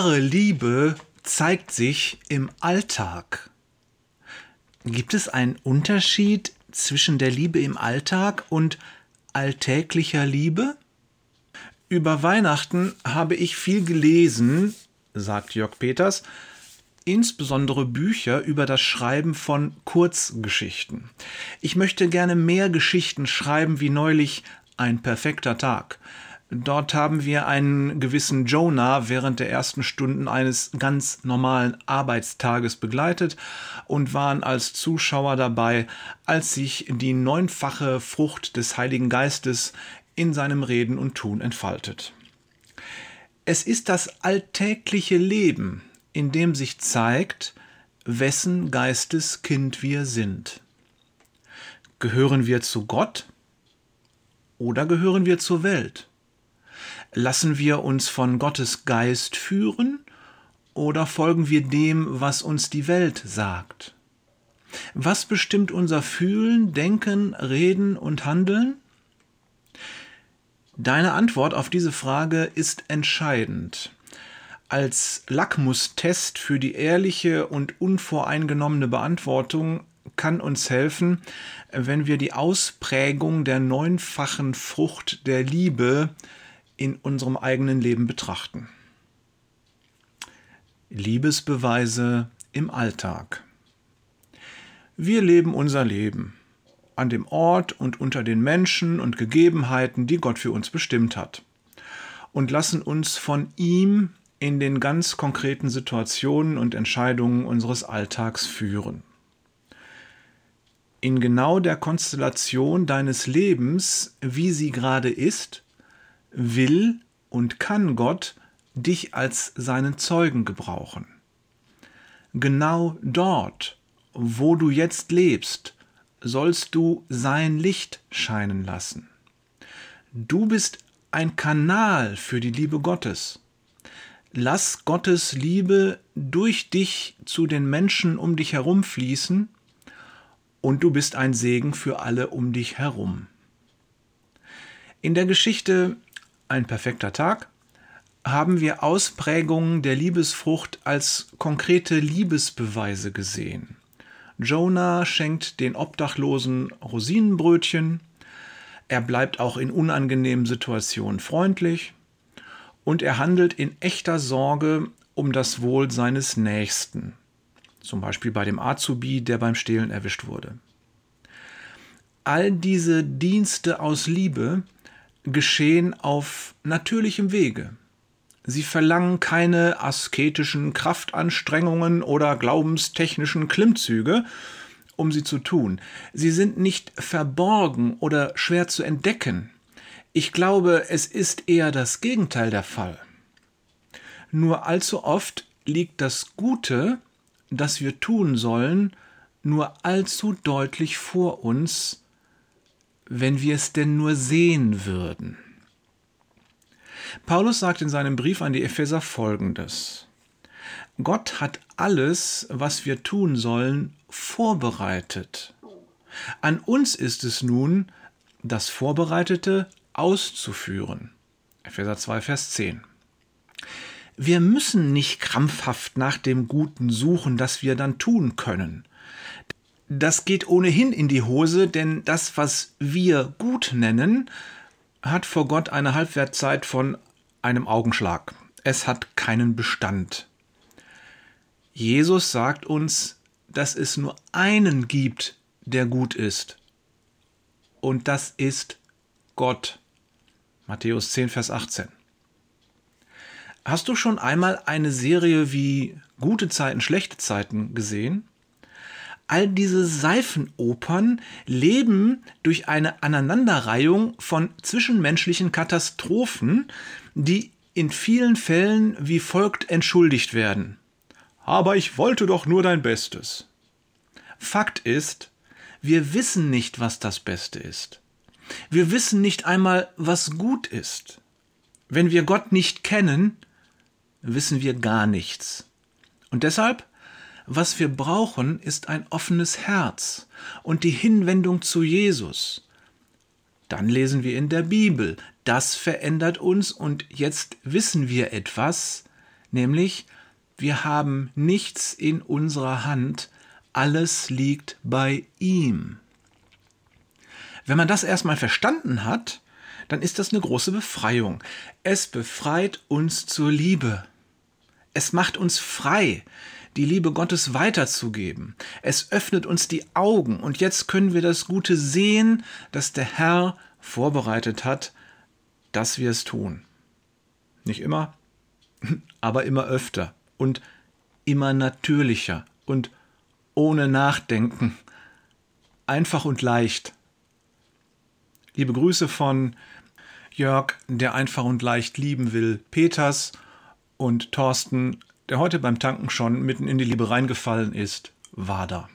Wahre Liebe zeigt sich im Alltag. Gibt es einen Unterschied zwischen der Liebe im Alltag und alltäglicher Liebe? Über Weihnachten habe ich viel gelesen, sagt Jörg Peters, insbesondere Bücher über das Schreiben von Kurzgeschichten. Ich möchte gerne mehr Geschichten schreiben wie neulich Ein perfekter Tag. Dort haben wir einen gewissen Jonah während der ersten Stunden eines ganz normalen Arbeitstages begleitet und waren als Zuschauer dabei, als sich die neunfache Frucht des Heiligen Geistes in seinem Reden und Tun entfaltet. Es ist das alltägliche Leben, in dem sich zeigt, wessen Geistes Kind wir sind. Gehören wir zu Gott oder gehören wir zur Welt? Lassen wir uns von Gottes Geist führen oder folgen wir dem, was uns die Welt sagt? Was bestimmt unser Fühlen, Denken, Reden und Handeln? Deine Antwort auf diese Frage ist entscheidend. Als Lackmustest für die ehrliche und unvoreingenommene Beantwortung kann uns helfen, wenn wir die Ausprägung der neunfachen Frucht der Liebe in unserem eigenen Leben betrachten. Liebesbeweise im Alltag. Wir leben unser Leben an dem Ort und unter den Menschen und Gegebenheiten, die Gott für uns bestimmt hat, und lassen uns von ihm in den ganz konkreten Situationen und Entscheidungen unseres Alltags führen. In genau der Konstellation deines Lebens, wie sie gerade ist, will und kann Gott dich als seinen Zeugen gebrauchen. Genau dort, wo du jetzt lebst, sollst du sein Licht scheinen lassen. Du bist ein Kanal für die Liebe Gottes. Lass Gottes Liebe durch dich zu den Menschen um dich herum fließen und du bist ein Segen für alle um dich herum. In der Geschichte ein perfekter Tag, haben wir Ausprägungen der Liebesfrucht als konkrete Liebesbeweise gesehen. Jonah schenkt den Obdachlosen Rosinenbrötchen, er bleibt auch in unangenehmen Situationen freundlich und er handelt in echter Sorge um das Wohl seines Nächsten, zum Beispiel bei dem Azubi, der beim Stehlen erwischt wurde. All diese Dienste aus Liebe geschehen auf natürlichem Wege. Sie verlangen keine asketischen Kraftanstrengungen oder glaubenstechnischen Klimmzüge, um sie zu tun. Sie sind nicht verborgen oder schwer zu entdecken. Ich glaube, es ist eher das Gegenteil der Fall. Nur allzu oft liegt das Gute, das wir tun sollen, nur allzu deutlich vor uns, wenn wir es denn nur sehen würden. Paulus sagt in seinem Brief an die Epheser folgendes. Gott hat alles, was wir tun sollen, vorbereitet. An uns ist es nun, das Vorbereitete auszuführen. Epheser 2, Vers 10. Wir müssen nicht krampfhaft nach dem Guten suchen, das wir dann tun können. Das geht ohnehin in die Hose, denn das, was wir gut nennen, hat vor Gott eine Halbwertzeit von einem Augenschlag. Es hat keinen Bestand. Jesus sagt uns, dass es nur einen gibt, der gut ist. Und das ist Gott. Matthäus 10, Vers 18. Hast du schon einmal eine Serie wie Gute Zeiten, schlechte Zeiten gesehen? All diese Seifenopern leben durch eine Aneinanderreihung von zwischenmenschlichen Katastrophen, die in vielen Fällen wie folgt entschuldigt werden. Aber ich wollte doch nur dein Bestes. Fakt ist, wir wissen nicht, was das Beste ist. Wir wissen nicht einmal, was gut ist. Wenn wir Gott nicht kennen, wissen wir gar nichts. Und deshalb was wir brauchen, ist ein offenes Herz und die Hinwendung zu Jesus. Dann lesen wir in der Bibel, das verändert uns und jetzt wissen wir etwas, nämlich wir haben nichts in unserer Hand, alles liegt bei ihm. Wenn man das erstmal verstanden hat, dann ist das eine große Befreiung. Es befreit uns zur Liebe. Es macht uns frei, die Liebe Gottes weiterzugeben. Es öffnet uns die Augen und jetzt können wir das Gute sehen, das der Herr vorbereitet hat, dass wir es tun. Nicht immer, aber immer öfter und immer natürlicher und ohne Nachdenken. Einfach und leicht. Liebe Grüße von Jörg, der einfach und leicht lieben will, Peters und Thorsten, der heute beim Tanken schon mitten in die Liebe reingefallen ist, war da.